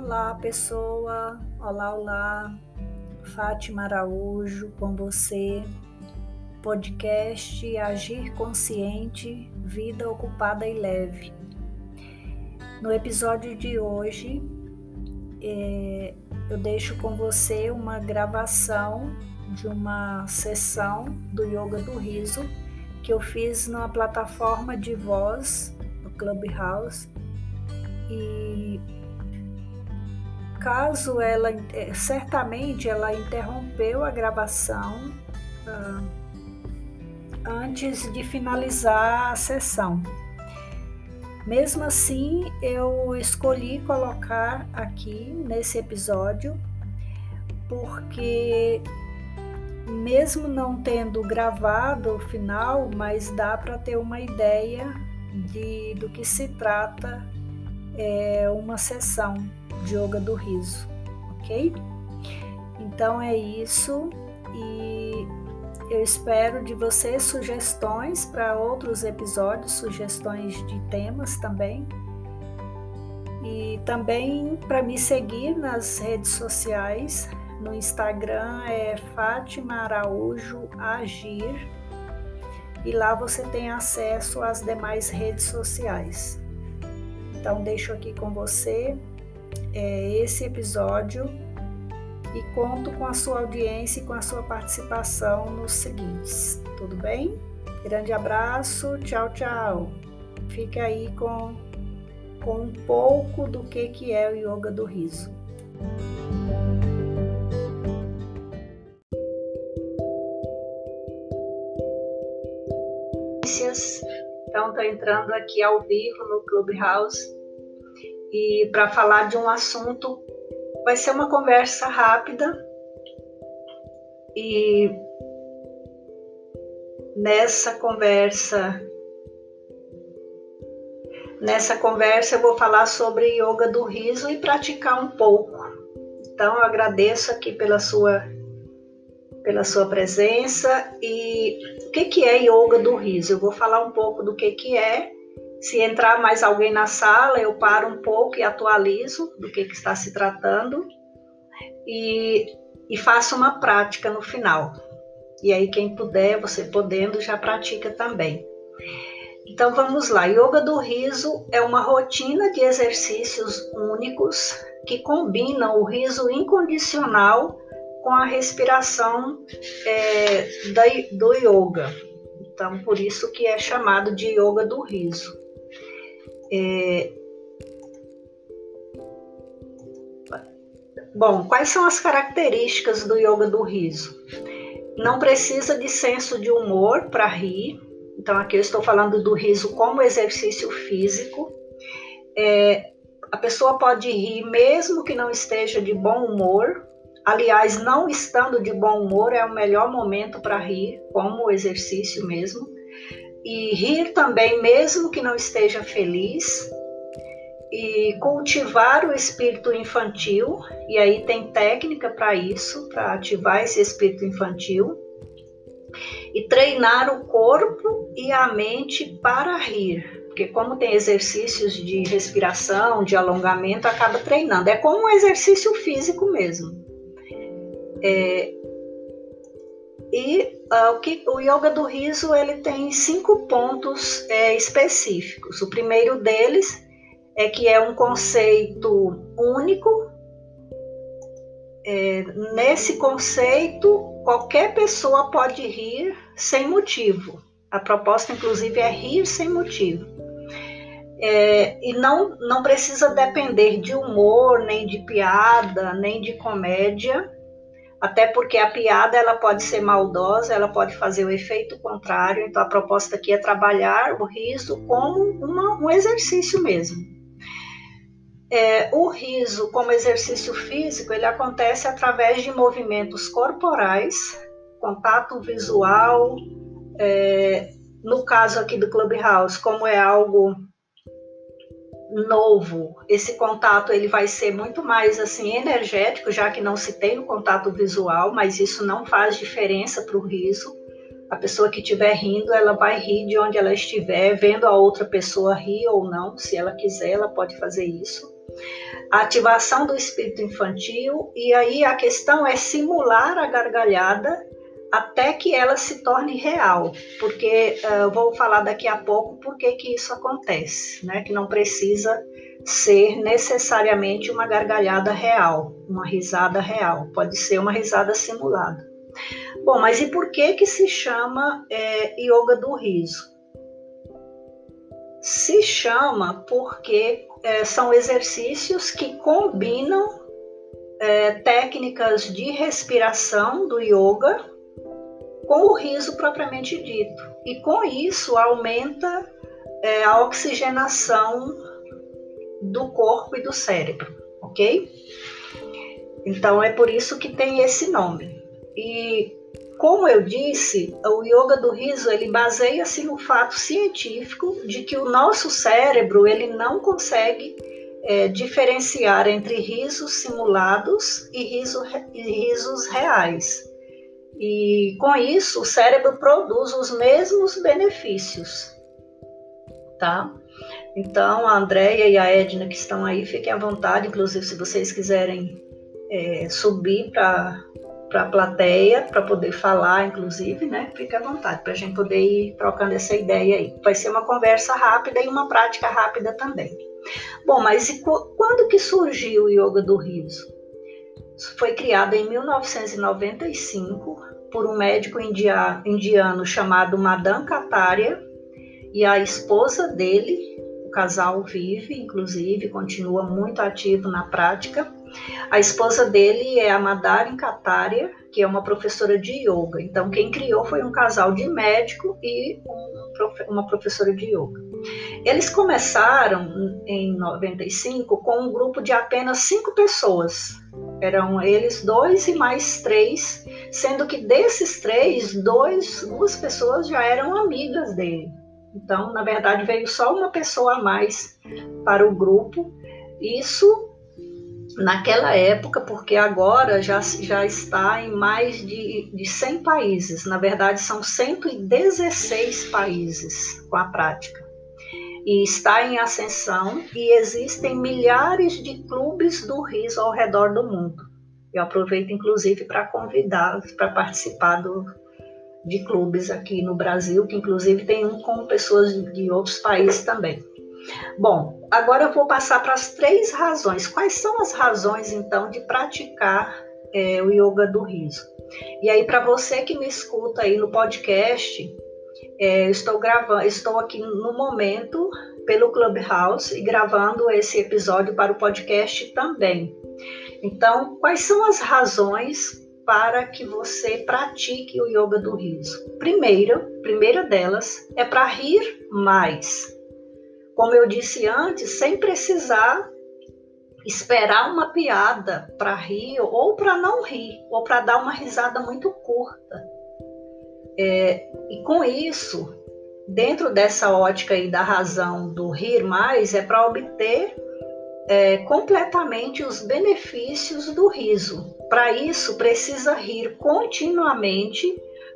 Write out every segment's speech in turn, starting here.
Olá, pessoa. Olá, olá. Fátima Araújo com você. Podcast Agir Consciente, Vida Ocupada e Leve. No episódio de hoje, é, eu deixo com você uma gravação de uma sessão do Yoga do Riso que eu fiz na plataforma de voz do Clubhouse e caso ela eh, certamente ela interrompeu a gravação uh, antes de finalizar a sessão. Mesmo assim, eu escolhi colocar aqui nesse episódio porque mesmo não tendo gravado o final, mas dá para ter uma ideia de do que se trata é, uma sessão yoga do riso, ok? Então é isso e eu espero de você sugestões para outros episódios, sugestões de temas também. E também para me seguir nas redes sociais. No Instagram é Fátima Araújo Agir. E lá você tem acesso às demais redes sociais. Então deixo aqui com você é, esse episódio e conto com a sua audiência e com a sua participação nos seguintes. Tudo bem? Grande abraço, tchau, tchau. Fique aí com, com um pouco do que, que é o yoga do riso. Então, estou entrando aqui ao vivo no Clubhouse e para falar de um assunto vai ser uma conversa rápida e nessa conversa nessa conversa eu vou falar sobre yoga do riso e praticar um pouco. Então eu agradeço aqui pela sua pela sua presença e o que que é yoga do riso? Eu vou falar um pouco do que que é se entrar mais alguém na sala, eu paro um pouco e atualizo do que, que está se tratando e, e faço uma prática no final. E aí, quem puder, você podendo, já pratica também. Então vamos lá. Yoga do riso é uma rotina de exercícios únicos que combinam o riso incondicional com a respiração é, da, do yoga. Então, por isso que é chamado de yoga do riso. É... Bom, quais são as características do yoga do riso? Não precisa de senso de humor para rir. Então, aqui eu estou falando do riso como exercício físico. É, a pessoa pode rir mesmo que não esteja de bom humor. Aliás, não estando de bom humor é o melhor momento para rir, como exercício mesmo e rir também, mesmo que não esteja feliz, e cultivar o espírito infantil, e aí tem técnica para isso, para ativar esse espírito infantil, e treinar o corpo e a mente para rir, porque como tem exercícios de respiração, de alongamento, acaba treinando. É como um exercício físico mesmo. É, e uh, o, que, o yoga do riso ele tem cinco pontos é, específicos. O primeiro deles é que é um conceito único. É, nesse conceito, qualquer pessoa pode rir sem motivo. A proposta, inclusive, é rir sem motivo. É, e não, não precisa depender de humor, nem de piada, nem de comédia até porque a piada ela pode ser maldosa, ela pode fazer o efeito contrário. Então a proposta aqui é trabalhar o riso como uma, um exercício mesmo. É, o riso como exercício físico ele acontece através de movimentos corporais, contato visual. É, no caso aqui do Clubhouse, como é algo novo, esse contato ele vai ser muito mais assim energético, já que não se tem o contato visual, mas isso não faz diferença para o riso. A pessoa que estiver rindo, ela vai rir de onde ela estiver, vendo a outra pessoa rir ou não, se ela quiser, ela pode fazer isso. A ativação do espírito infantil, e aí a questão é simular a gargalhada até que ela se torne real, porque uh, eu vou falar daqui a pouco por que que isso acontece, né? Que não precisa ser necessariamente uma gargalhada real, uma risada real, pode ser uma risada simulada. Bom, mas e por que que se chama é, yoga do riso? Se chama porque é, são exercícios que combinam é, técnicas de respiração do yoga com o riso propriamente dito. E com isso aumenta é, a oxigenação do corpo e do cérebro, ok? Então é por isso que tem esse nome. E como eu disse, o yoga do riso ele baseia-se no fato científico de que o nosso cérebro ele não consegue é, diferenciar entre risos simulados e, riso, e risos reais. E com isso o cérebro produz os mesmos benefícios, tá? Então a Andrea e a Edna que estão aí, fiquem à vontade, inclusive se vocês quiserem é, subir para a plateia, para poder falar, inclusive, né? Fica à vontade, para a gente poder ir trocando essa ideia aí. Vai ser uma conversa rápida e uma prática rápida também. Bom, mas e quando que surgiu o Yoga do Riso? Foi criado em 1995 por um médico indiano chamado Madan Kataria e a esposa dele, o casal vive, inclusive, continua muito ativo na prática, a esposa dele é a Madaren Kataria, que é uma professora de yoga. Então, quem criou foi um casal de médico e uma professora de yoga. Eles começaram em 95 com um grupo de apenas cinco pessoas. Eram eles dois e mais três, sendo que desses três, dois, duas pessoas já eram amigas dele. Então, na verdade, veio só uma pessoa a mais para o grupo. Isso naquela época, porque agora já, já está em mais de, de 100 países, na verdade são 116 países com a prática. E está em ascensão e existem milhares de clubes do riso ao redor do mundo. Eu aproveito inclusive para convidá-los para participar do, de clubes aqui no Brasil, que inclusive tem um com pessoas de outros países também. Bom, agora eu vou passar para as três razões. Quais são as razões, então, de praticar é, o yoga do riso? E aí, para você que me escuta aí no podcast, é, estou gravando, estou aqui no momento pelo Clubhouse e gravando esse episódio para o podcast também. Então, quais são as razões para que você pratique o yoga do riso? Primeira, primeira delas é para rir mais como eu disse antes, sem precisar esperar uma piada para rir ou para não rir, ou para dar uma risada muito curta. É, e com isso, dentro dessa ótica aí da razão do rir mais, é para obter é, completamente os benefícios do riso. Para isso, precisa rir continuamente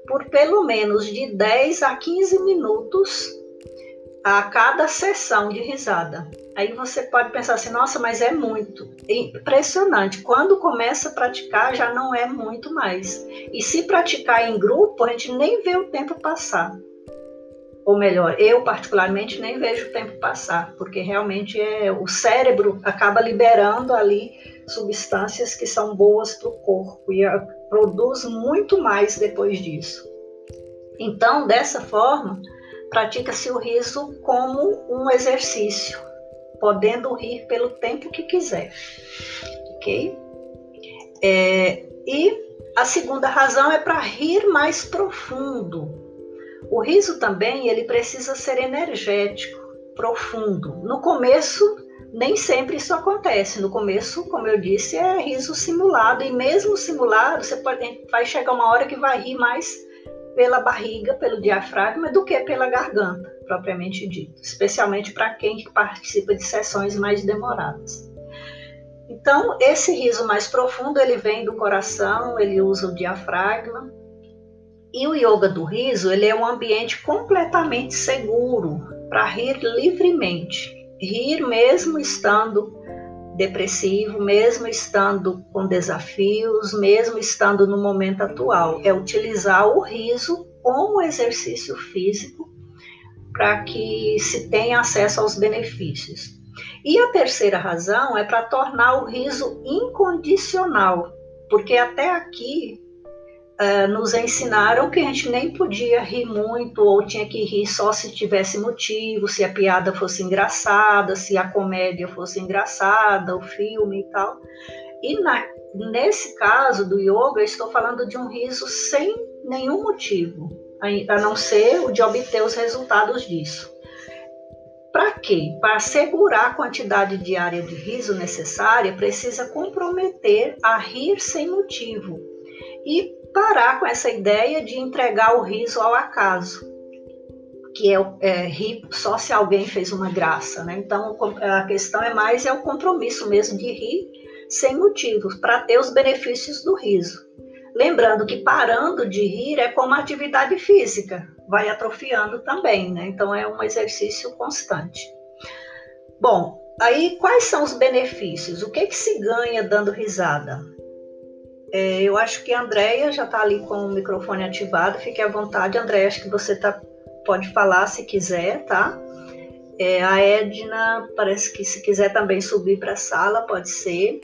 por pelo menos de 10 a 15 minutos a cada sessão de risada. Aí você pode pensar assim, nossa, mas é muito. Impressionante. Quando começa a praticar, já não é muito mais. E se praticar em grupo, a gente nem vê o tempo passar. Ou melhor, eu particularmente nem vejo o tempo passar, porque realmente é o cérebro acaba liberando ali substâncias que são boas para o corpo e produz muito mais depois disso. Então, dessa forma, pratica-se o riso como um exercício, podendo rir pelo tempo que quiser, ok? É, e a segunda razão é para rir mais profundo. O riso também ele precisa ser energético, profundo. No começo nem sempre isso acontece. No começo, como eu disse, é riso simulado e mesmo simulado, você pode, vai chegar uma hora que vai rir mais pela barriga, pelo diafragma, do que pela garganta, propriamente dito, especialmente para quem participa de sessões mais demoradas. Então, esse riso mais profundo, ele vem do coração, ele usa o diafragma. E o yoga do riso, ele é um ambiente completamente seguro para rir livremente. Rir mesmo estando depressivo, mesmo estando com desafios, mesmo estando no momento atual. É utilizar o riso como exercício físico para que se tenha acesso aos benefícios. E a terceira razão é para tornar o riso incondicional, porque até aqui uh, nos ensinaram que a gente nem podia rir muito ou tinha que rir só se tivesse motivo, se a piada fosse engraçada, se a comédia fosse engraçada, o filme e tal. E na, nesse caso do yoga, eu estou falando de um riso sem nenhum motivo, a não ser o de obter os resultados disso. Para quê? Para assegurar a quantidade diária de riso necessária, precisa comprometer a rir sem motivo e parar com essa ideia de entregar o riso ao acaso, que é, é rir só se alguém fez uma graça. Né? Então a questão é mais é o compromisso mesmo de rir sem motivos, para ter os benefícios do riso. Lembrando que parando de rir é como atividade física, vai atrofiando também, né? Então é um exercício constante. Bom, aí quais são os benefícios? O que, que se ganha dando risada? É, eu acho que a Andrea já está ali com o microfone ativado. Fique à vontade, Andrea. Acho que você tá, pode falar se quiser, tá? É, a Edna parece que se quiser também subir para a sala, pode ser.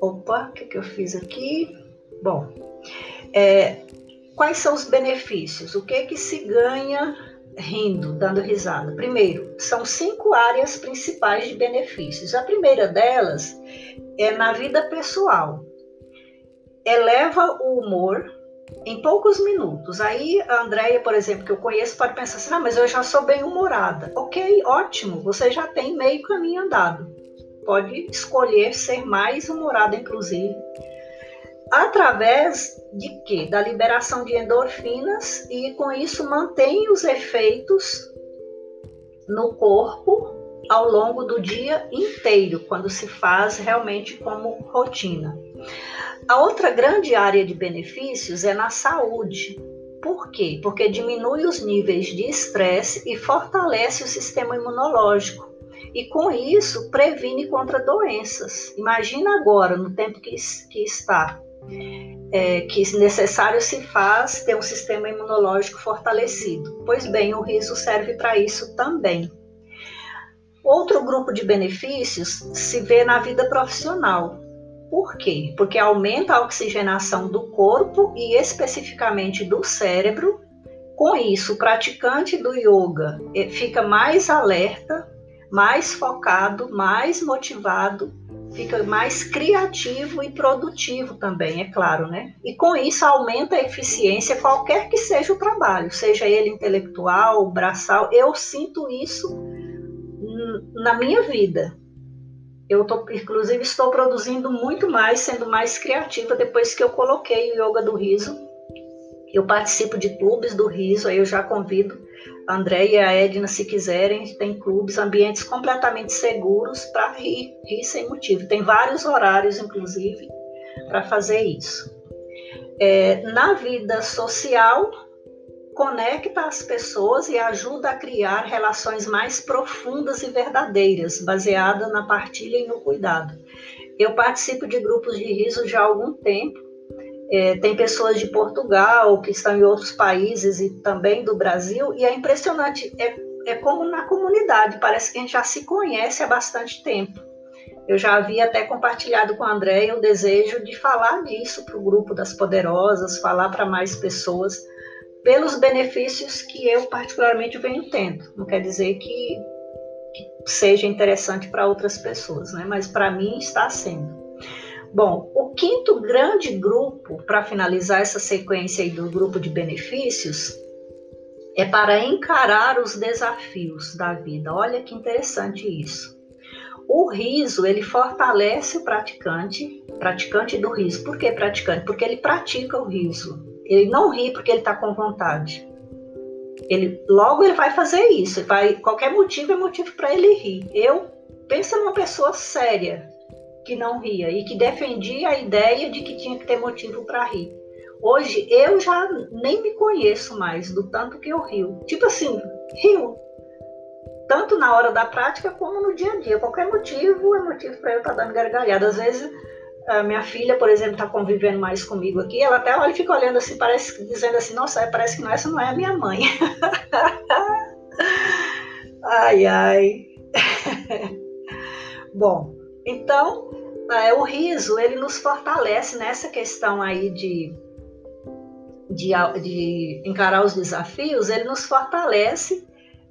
Opa, o que, que eu fiz aqui? Bom, é, quais são os benefícios? O que que se ganha rindo, dando risada? Primeiro, são cinco áreas principais de benefícios. A primeira delas é na vida pessoal. Eleva o humor em poucos minutos. Aí a Andrea, por exemplo, que eu conheço, pode pensar assim: ah, mas eu já sou bem humorada. Ok, ótimo, você já tem meio caminho andado pode escolher ser mais humorada, inclusive, através de quê? Da liberação de endorfinas e com isso mantém os efeitos no corpo ao longo do dia inteiro, quando se faz realmente como rotina. A outra grande área de benefícios é na saúde. Por quê? Porque diminui os níveis de estresse e fortalece o sistema imunológico e com isso previne contra doenças. Imagina agora, no tempo que, que está, é, que necessário se faz ter um sistema imunológico fortalecido. Pois bem, o riso serve para isso também. Outro grupo de benefícios se vê na vida profissional. Por quê? Porque aumenta a oxigenação do corpo e especificamente do cérebro. Com isso, o praticante do yoga eh, fica mais alerta, mais focado, mais motivado, fica mais criativo e produtivo também, é claro, né? E com isso aumenta a eficiência qualquer que seja o trabalho, seja ele intelectual, braçal. Eu sinto isso na minha vida. Eu tô, inclusive estou produzindo muito mais, sendo mais criativa depois que eu coloquei o yoga do riso. Eu participo de clubes do riso, aí eu já convido André e a Edna, se quiserem, tem clubes, ambientes completamente seguros para rir, rir sem motivo. Tem vários horários, inclusive, para fazer isso. É, na vida social, conecta as pessoas e ajuda a criar relações mais profundas e verdadeiras, baseada na partilha e no cuidado. Eu participo de grupos de riso já há algum tempo é, tem pessoas de Portugal que estão em outros países e também do Brasil, e é impressionante, é, é como na comunidade, parece que a gente já se conhece há bastante tempo. Eu já havia até compartilhado com a Andréia o desejo de falar disso para o grupo das poderosas, falar para mais pessoas, pelos benefícios que eu particularmente venho tendo. Não quer dizer que, que seja interessante para outras pessoas, né? mas para mim está sendo. Bom, o quinto grande grupo, para finalizar essa sequência aí do grupo de benefícios, é para encarar os desafios da vida. Olha que interessante isso. O riso, ele fortalece o praticante, praticante do riso. Por que praticante? Porque ele pratica o riso. Ele não ri porque ele está com vontade. Ele logo ele vai fazer isso. Vai, qualquer motivo é motivo para ele rir. Eu pensa numa pessoa séria, que não ria e que defendia a ideia de que tinha que ter motivo para rir. Hoje eu já nem me conheço mais do tanto que eu rio. Tipo assim, rio. tanto na hora da prática como no dia a dia. Qualquer motivo é motivo para eu estar tá dando gargalhada. Às vezes, a minha filha, por exemplo, está convivendo mais comigo aqui, ela até olha e fica olhando assim, parece dizendo assim, nossa, parece que não, essa não é a minha mãe. ai, ai. Bom, então, é, o riso, ele nos fortalece nessa questão aí de, de, de encarar os desafios, ele nos fortalece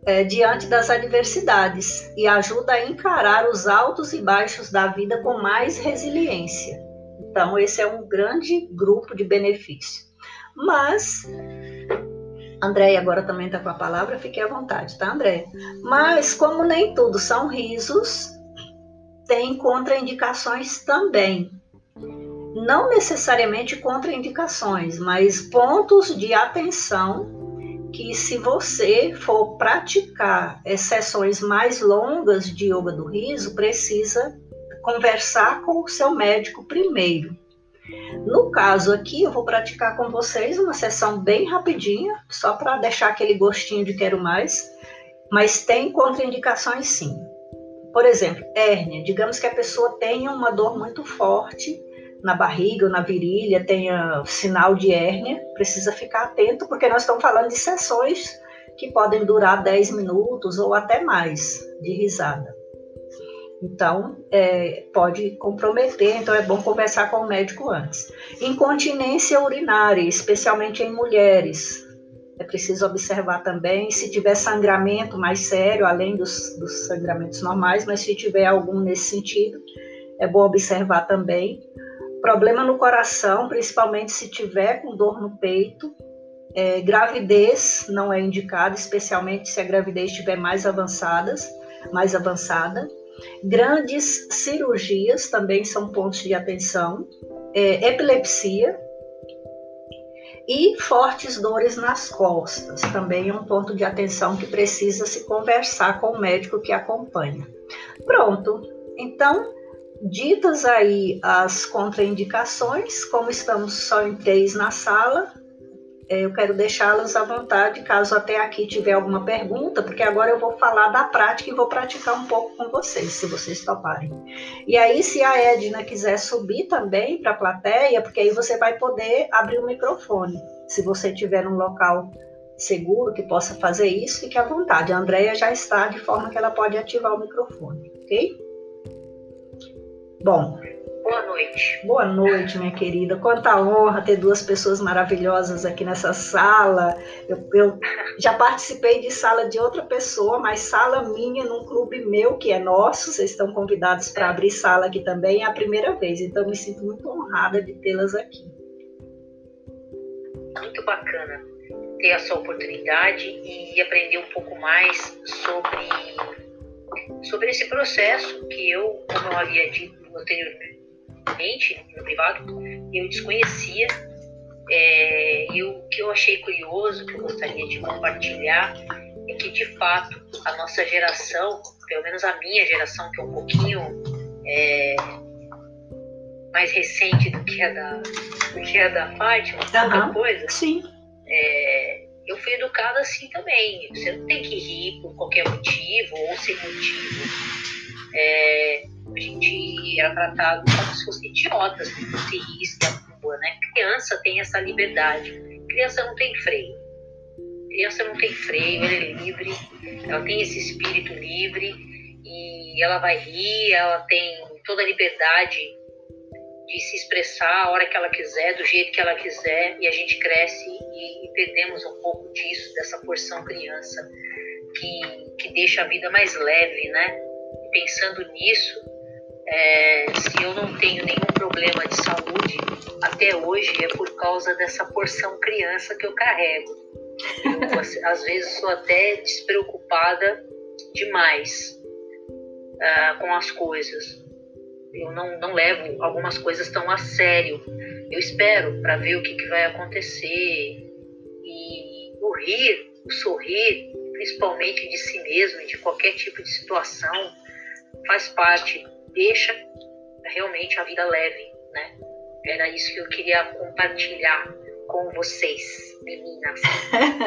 é, diante das adversidades e ajuda a encarar os altos e baixos da vida com mais resiliência. Então, esse é um grande grupo de benefício. Mas, Andréia agora também está com a palavra, fique à vontade, tá, Andréia? Mas, como nem tudo são risos, tem contraindicações também. Não necessariamente contraindicações, mas pontos de atenção que se você for praticar sessões mais longas de yoga do riso, precisa conversar com o seu médico primeiro. No caso aqui, eu vou praticar com vocês uma sessão bem rapidinha, só para deixar aquele gostinho de quero mais, mas tem contraindicações sim. Por exemplo, hérnia. Digamos que a pessoa tenha uma dor muito forte na barriga ou na virilha, tenha sinal de hérnia, precisa ficar atento, porque nós estamos falando de sessões que podem durar 10 minutos ou até mais de risada. Então, é, pode comprometer, então é bom conversar com o médico antes. Incontinência urinária, especialmente em mulheres, é preciso observar também se tiver sangramento mais sério, além dos, dos sangramentos normais, mas se tiver algum nesse sentido, é bom observar também. Problema no coração, principalmente se tiver com dor no peito. É, gravidez não é indicada, especialmente se a gravidez estiver mais avançadas, mais avançada. Grandes cirurgias também são pontos de atenção. É, epilepsia e fortes dores nas costas, também é um ponto de atenção que precisa se conversar com o médico que acompanha. Pronto. Então, Ditas aí as contraindicações, como estamos só em três na sala, eu quero deixá-las à vontade, caso até aqui tiver alguma pergunta, porque agora eu vou falar da prática e vou praticar um pouco com vocês, se vocês toparem. E aí, se a Edna quiser subir também para a plateia, porque aí você vai poder abrir o microfone. Se você tiver um local seguro que possa fazer isso, fique à vontade. A Andrea já está de forma que ela pode ativar o microfone, ok? Bom. Boa noite. Boa noite, minha querida. Quanta honra ter duas pessoas maravilhosas aqui nessa sala. Eu, eu já participei de sala de outra pessoa, mas sala minha num clube meu, que é nosso. Vocês estão convidados para abrir sala aqui também. É a primeira vez, então me sinto muito honrada de tê-las aqui. Muito bacana ter essa oportunidade e aprender um pouco mais sobre sobre esse processo que eu, como eu havia dito anteriormente no privado, eu desconhecia. É, e o que eu achei curioso, que eu gostaria de compartilhar, é que de fato a nossa geração, pelo menos a minha geração, que é um pouquinho é, mais recente do que a da, do que a da Fátima, uhum. coisa. Sim. É, eu fui educada assim também. Você não tem que rir por qualquer motivo ou sem motivo. É, a gente era tratado como fosse idiotas, se fosse risse a rua, né? Criança tem essa liberdade. Criança não tem freio. Criança não tem freio, ela é livre, ela tem esse espírito livre e ela vai rir, ela tem toda a liberdade de se expressar a hora que ela quiser, do jeito que ela quiser, e a gente cresce e, e perdemos um pouco disso, dessa porção criança, que, que deixa a vida mais leve, né? Pensando nisso, é, se eu não tenho nenhum problema de saúde até hoje, é por causa dessa porção criança que eu carrego. Eu, às vezes sou até despreocupada demais uh, com as coisas eu não, não levo algumas coisas tão a sério. Eu espero para ver o que, que vai acontecer. E o rir, o sorrir, principalmente de si mesmo e de qualquer tipo de situação, faz parte, deixa realmente a vida leve, né? Era isso que eu queria compartilhar com vocês, meninas.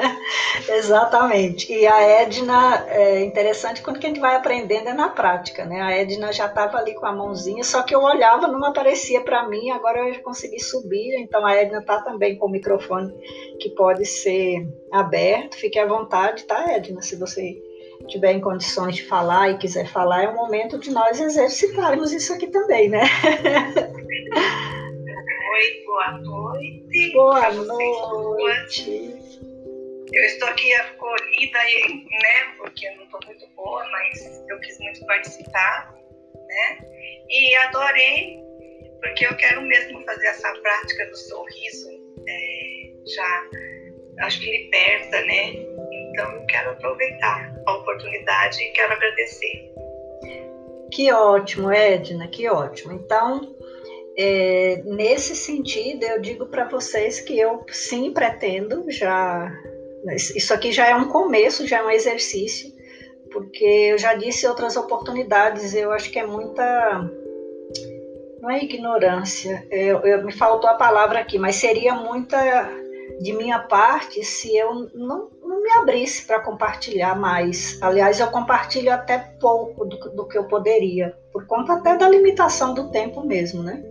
Exatamente. E a Edna, é interessante quando a gente vai aprendendo é na prática, né? A Edna já estava ali com a mãozinha, só que eu olhava, não aparecia para mim, agora eu já consegui subir, então a Edna está também com o microfone que pode ser aberto. Fique à vontade, tá, Edna? Se você tiver em condições de falar e quiser falar, é o momento de nós exercitarmos isso aqui também, né? Oi, boa noite. Boa noite. Eu estou aqui acolhida, né, porque eu não estou muito boa, mas eu quis muito participar, né? E adorei, porque eu quero mesmo fazer essa prática do sorriso, é, já acho que liberta, né? Então quero aproveitar a oportunidade e quero agradecer. Que ótimo, Edna, que ótimo. Então, é, nesse sentido, eu digo para vocês que eu sim pretendo já. Isso aqui já é um começo, já é um exercício, porque eu já disse outras oportunidades, eu acho que é muita. Não é ignorância, eu, eu me faltou a palavra aqui, mas seria muita de minha parte se eu não, me abrisse para compartilhar mais. Aliás, eu compartilho até pouco do, do, que eu poderia, por conta até da limitação do tempo mesmo, né?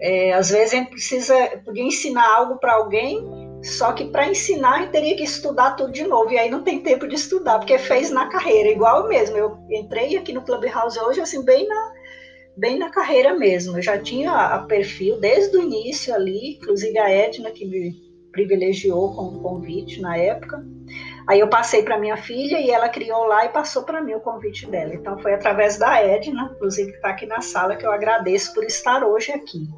É, às vezes a gente precisa podia ensinar algo para alguém, só que para ensinar a gente teria que estudar tudo de novo, e aí não tem tempo de estudar, porque fez na carreira, igual mesmo. Eu entrei aqui no Clubhouse hoje, assim, bem na, bem na carreira mesmo. Eu já tinha a perfil desde o início ali, inclusive a Edna, que me privilegiou com o convite na época. Aí eu passei para minha filha e ela criou lá e passou para mim o convite dela. Então foi através da Edna, inclusive que está aqui na sala, que eu agradeço por estar hoje aqui.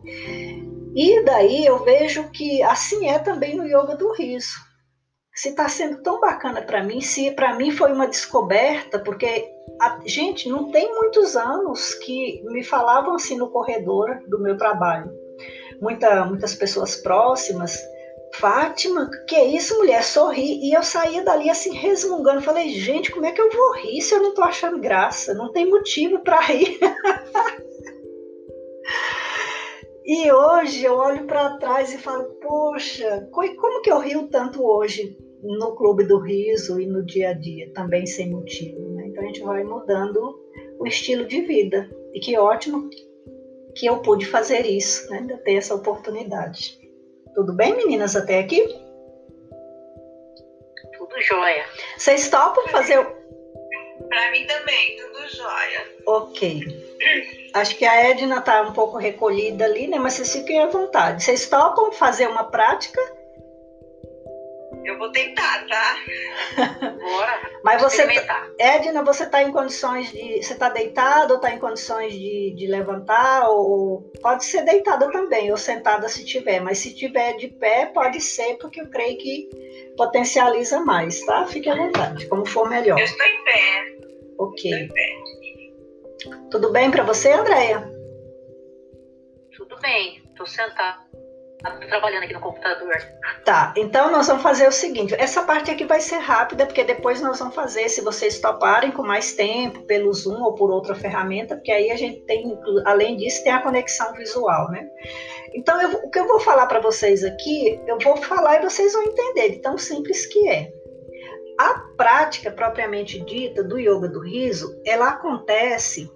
E daí eu vejo que assim é também no yoga do riso. Se está sendo tão bacana para mim, se para mim foi uma descoberta, porque a, gente não tem muitos anos que me falavam assim no corredor do meu trabalho. Muita, muitas pessoas próximas Fátima, que é isso, mulher? Sorri. E eu saía dali assim, resmungando. Falei, gente, como é que eu vou rir se eu não tô achando graça? Não tem motivo para rir. e hoje eu olho para trás e falo, poxa, como que eu rio tanto hoje no Clube do Riso e no dia a dia, também sem motivo? Né? Então a gente vai mudando o estilo de vida. E que ótimo que eu pude fazer isso, né? ainda ter essa oportunidade. Tudo bem, meninas, até aqui? Tudo jóia. Vocês topam fazer o. Para mim também, tudo jóia. Ok. Acho que a Edna está um pouco recolhida ali, né? Mas vocês fiquem à vontade. Vocês topam fazer uma prática? Eu vou tentar, tá? Bora. Mas você, tá, Edna, você está em condições de. Você está deitada ou está em condições de, de levantar? Ou pode ser deitada também, ou sentada se tiver. Mas se tiver de pé, pode ser, porque eu creio que potencializa mais, tá? Fique à vontade, como for melhor. Eu estou em pé. Ok. Em pé. Tudo bem para você, Andréia? Tudo bem, estou sentada trabalhando aqui no computador. Tá, então nós vamos fazer o seguinte: essa parte aqui vai ser rápida, porque depois nós vamos fazer, se vocês toparem com mais tempo, pelo Zoom ou por outra ferramenta, porque aí a gente tem, além disso, tem a conexão visual, né? Então, eu, o que eu vou falar para vocês aqui, eu vou falar e vocês vão entender, de tão simples que é. A prática propriamente dita do yoga do riso, ela acontece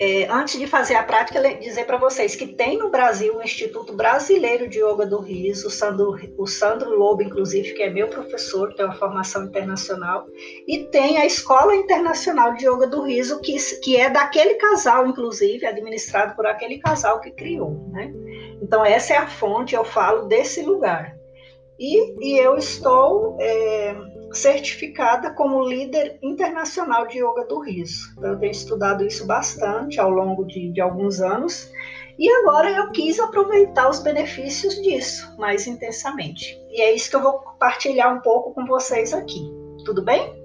é, antes de fazer a prática, dizer para vocês que tem no Brasil o Instituto Brasileiro de Yoga do Riso, o Sandro, o Sandro Lobo, inclusive, que é meu professor, tem uma formação internacional, e tem a Escola Internacional de Yoga do Riso, que, que é daquele casal, inclusive, administrado por aquele casal que criou. Né? Então, essa é a fonte, eu falo desse lugar. E, e eu estou. É, certificada como líder internacional de yoga do riso. Então, eu tenho estudado isso bastante ao longo de, de alguns anos e agora eu quis aproveitar os benefícios disso mais intensamente. E é isso que eu vou compartilhar um pouco com vocês aqui. Tudo bem?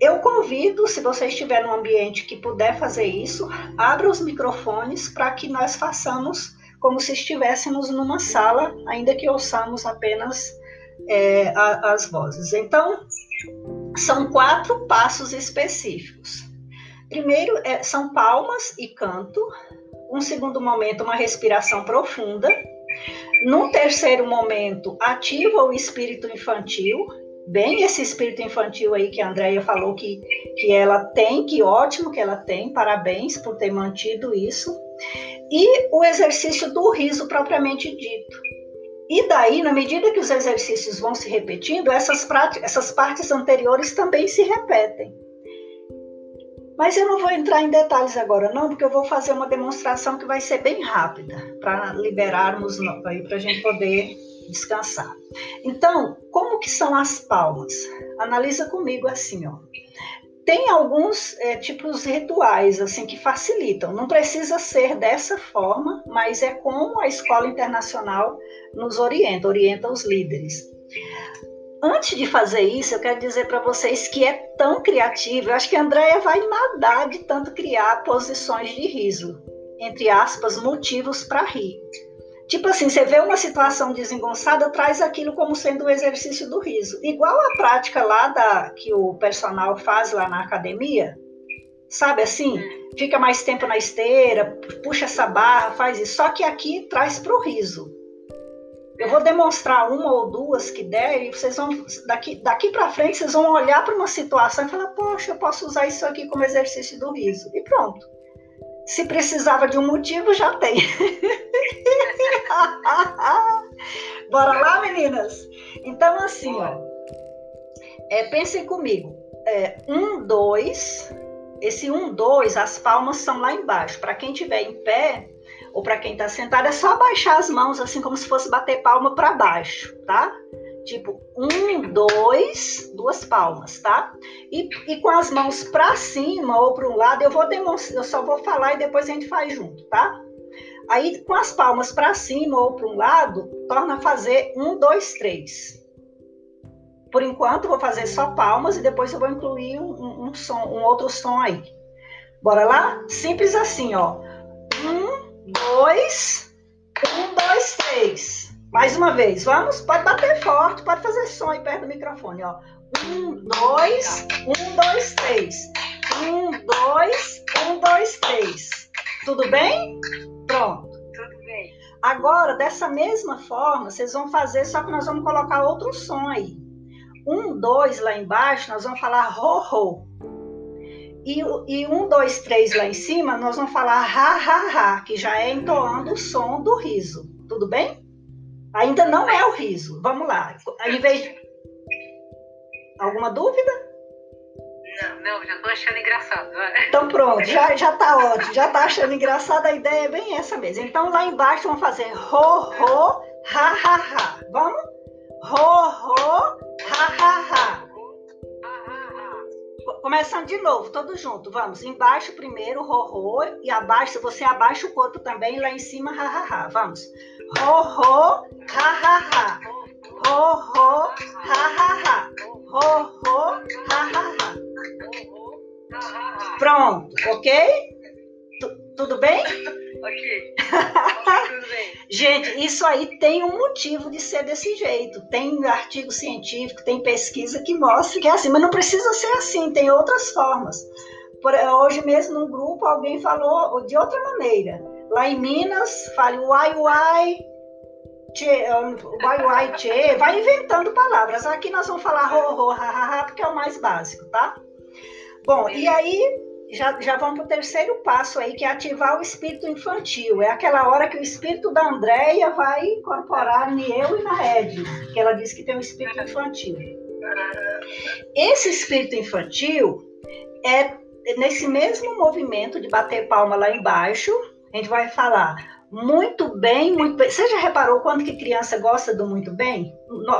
Eu convido, se você estiver num ambiente que puder fazer isso, abra os microfones para que nós façamos como se estivéssemos numa sala, ainda que ouçamos apenas é, a, as vozes. Então, são quatro passos específicos. Primeiro é, são palmas e canto. Um segundo momento, uma respiração profunda. Num terceiro momento, ativa o espírito infantil, bem esse espírito infantil aí que a Andrea falou que, que ela tem, que ótimo que ela tem, parabéns por ter mantido isso. E o exercício do riso propriamente dito. E daí, na medida que os exercícios vão se repetindo, essas, essas partes anteriores também se repetem. Mas eu não vou entrar em detalhes agora, não, porque eu vou fazer uma demonstração que vai ser bem rápida, para liberarmos para a gente poder descansar. Então, como que são as palmas? Analisa comigo assim, ó. Tem alguns é, tipos rituais assim que facilitam. Não precisa ser dessa forma, mas é como a escola internacional nos orienta, orienta os líderes. Antes de fazer isso, eu quero dizer para vocês que é tão criativo. Eu acho que a Andrea vai nadar de tanto criar posições de riso, entre aspas, motivos para rir. Tipo assim, você vê uma situação desengonçada, traz aquilo como sendo um exercício do riso. Igual a prática lá da que o personal faz lá na academia, sabe assim? Hum. Fica mais tempo na esteira, puxa essa barra, faz isso. Só que aqui traz para o riso. Eu vou demonstrar uma ou duas que der e vocês vão daqui daqui para frente vocês vão olhar para uma situação e falar: "Poxa, eu posso usar isso aqui como exercício do riso". E pronto. Se precisava de um motivo, já tem. Bora lá, meninas? Então, assim, ó. É, pensem comigo. É, um, dois. Esse um, dois, as palmas são lá embaixo. Para quem estiver em pé, ou para quem está sentado, é só abaixar as mãos, assim como se fosse bater palma para baixo, tá? Tipo, um, dois, duas palmas, tá? E, e com as mãos para cima ou para um lado, eu vou demonstrar, eu só vou falar e depois a gente faz junto, tá? Aí, com as palmas para cima ou para um lado, torna a fazer um, dois, três. Por enquanto, vou fazer só palmas e depois eu vou incluir um, um som, um outro som aí. Bora lá? Simples assim, ó. Um, dois, um, dois, três. Mais uma vez, vamos? Pode bater forte, pode fazer som aí perto do microfone, ó. Um, dois, um, dois, três. Um, dois, um, dois, três. Tudo bem? Pronto. Tudo bem. Agora, dessa mesma forma, vocês vão fazer, só que nós vamos colocar outro som aí. Um, dois lá embaixo, nós vamos falar ro-ro. E, e um, dois, três lá em cima, nós vamos falar ha-ha-ha, que já é entoando o som do riso. Tudo bem? Ainda não é o riso. Vamos lá. Ao invés de... Alguma dúvida? Não, não, já tô achando engraçado. Então pronto, já, já tá ótimo, já tá achando engraçado, a ideia é bem essa mesmo. Então lá embaixo vamos fazer ro, ro, ha, ha, ha. Vamos? Ro, ro, ha, ha, ha. Começando de novo, todo junto, vamos. Embaixo primeiro, ro, ro, e abaixo, você abaixa o corpo também, lá em cima, ha, ha, ha. Vamos. Ho, ho, ha, ha, ha. Ho, ho, ha, ha, ha. Ho, ho, ha, ha, ha. Pronto, ok? tudo bem? Ok. tudo bem. Gente, isso aí tem um motivo de ser desse jeito. Tem artigo científico, tem pesquisa que mostra que é assim, mas não precisa ser assim, tem outras formas. Por, hoje mesmo, num grupo, alguém falou de outra maneira Lá em Minas, fale uai, uai, tchê, uai, uai, tchê. Vai inventando palavras. Aqui nós vamos falar ro, ro, ha, ha, ha, porque é o mais básico, tá? Bom, e aí já, já vamos para o terceiro passo aí, que é ativar o espírito infantil. É aquela hora que o espírito da Andréia vai incorporar em eu e na Edna, que ela disse que tem um espírito infantil. Esse espírito infantil é nesse mesmo movimento de bater palma lá embaixo, a gente vai falar muito bem, muito bem. Você já reparou quando que criança gosta do muito bem?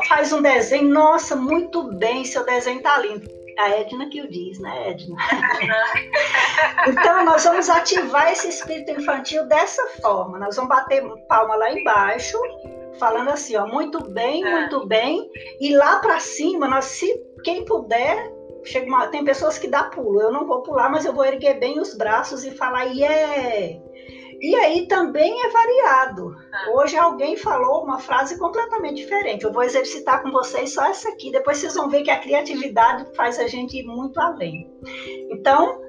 Faz um desenho, nossa, muito bem, seu desenho tá lindo. A Edna que o diz, né, Edna? então, nós vamos ativar esse espírito infantil dessa forma. Nós vamos bater palma lá embaixo, falando assim, ó, muito bem, é. muito bem. E lá para cima, nós, se quem puder, chega uma, tem pessoas que dá pulo. Eu não vou pular, mas eu vou erguer bem os braços e falar, yeah! E aí também é variado. Ah. Hoje alguém falou uma frase completamente diferente. Eu vou exercitar com vocês só essa aqui. Depois vocês vão ver que a criatividade faz a gente ir muito além. Então,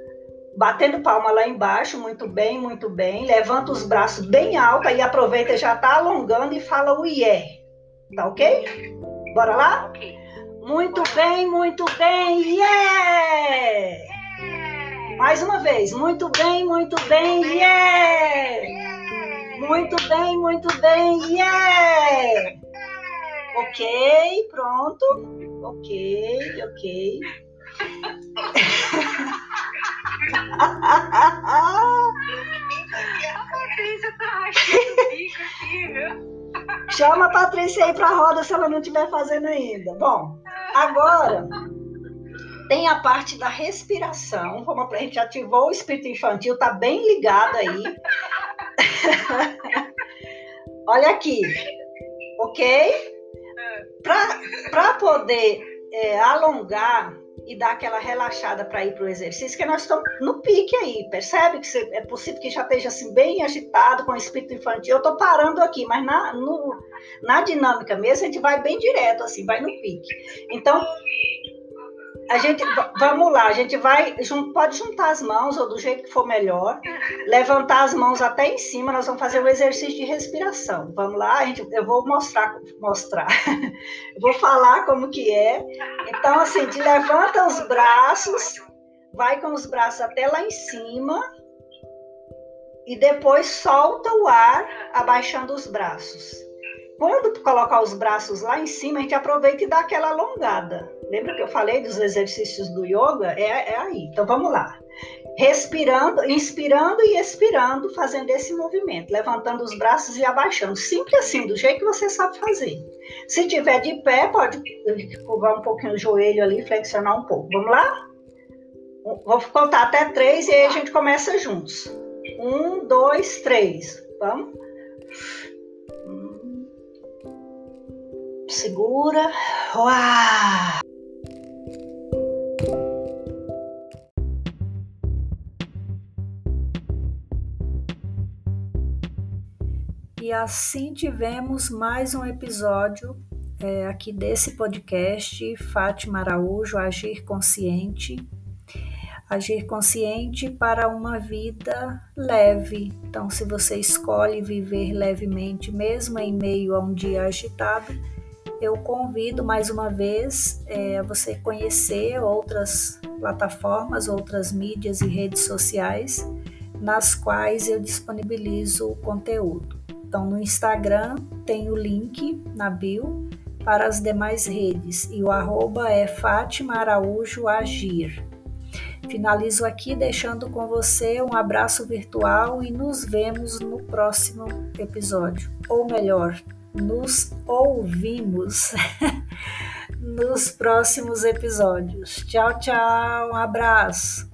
batendo palma lá embaixo, muito bem, muito bem. Levanta os braços bem alto, aí aproveita, já tá alongando e fala o yeah. Tá ok? Bora lá? Muito bem, muito bem, yeah! Mais uma vez, muito bem, muito bem, yeah! yeah! Muito bem, muito bem, yeah! Ok, pronto. Ok, ok. A? Chama a Patrícia aí pra roda se ela não estiver fazendo ainda. Bom, agora tem a parte da respiração. Como a gente ativou o espírito infantil, tá bem ligado aí. Olha aqui, ok? Para poder é, alongar e dar aquela relaxada para ir para o exercício, que nós estamos no pique aí, percebe que você, é possível que já esteja assim bem agitado com o espírito infantil. Eu estou parando aqui, mas na, no, na dinâmica mesmo a gente vai bem direto, assim, vai no pique. Então, a gente, vamos lá, a gente vai, pode juntar as mãos, ou do jeito que for melhor, levantar as mãos até em cima, nós vamos fazer um exercício de respiração. Vamos lá, a gente, eu vou mostrar, mostrar, vou falar como que é. Então, assim, levanta os braços, vai com os braços até lá em cima, e depois solta o ar, abaixando os braços. Quando tu colocar os braços lá em cima, a gente aproveita e dá aquela alongada. Lembra que eu falei dos exercícios do yoga? É, é aí. Então vamos lá. Respirando, inspirando e expirando, fazendo esse movimento, levantando os braços e abaixando. Simples assim, do jeito que você sabe fazer. Se tiver de pé, pode curvar um pouquinho o joelho ali, flexionar um pouco. Vamos lá? Vou contar até três e aí a gente começa juntos. Um, dois, três. Vamos? Segura. Uau! E assim tivemos mais um episódio é, aqui desse podcast Fátima Araújo Agir Consciente. Agir consciente para uma vida leve. Então, se você escolhe viver levemente, mesmo em meio a um dia agitado, eu convido mais uma vez é, você conhecer outras plataformas, outras mídias e redes sociais nas quais eu disponibilizo o conteúdo. Então, no Instagram tem o link na bio para as demais redes e o arroba é Fátima Araújo Agir. Finalizo aqui deixando com você um abraço virtual e nos vemos no próximo episódio. Ou melhor, nos ouvimos nos próximos episódios. Tchau, tchau, um abraço.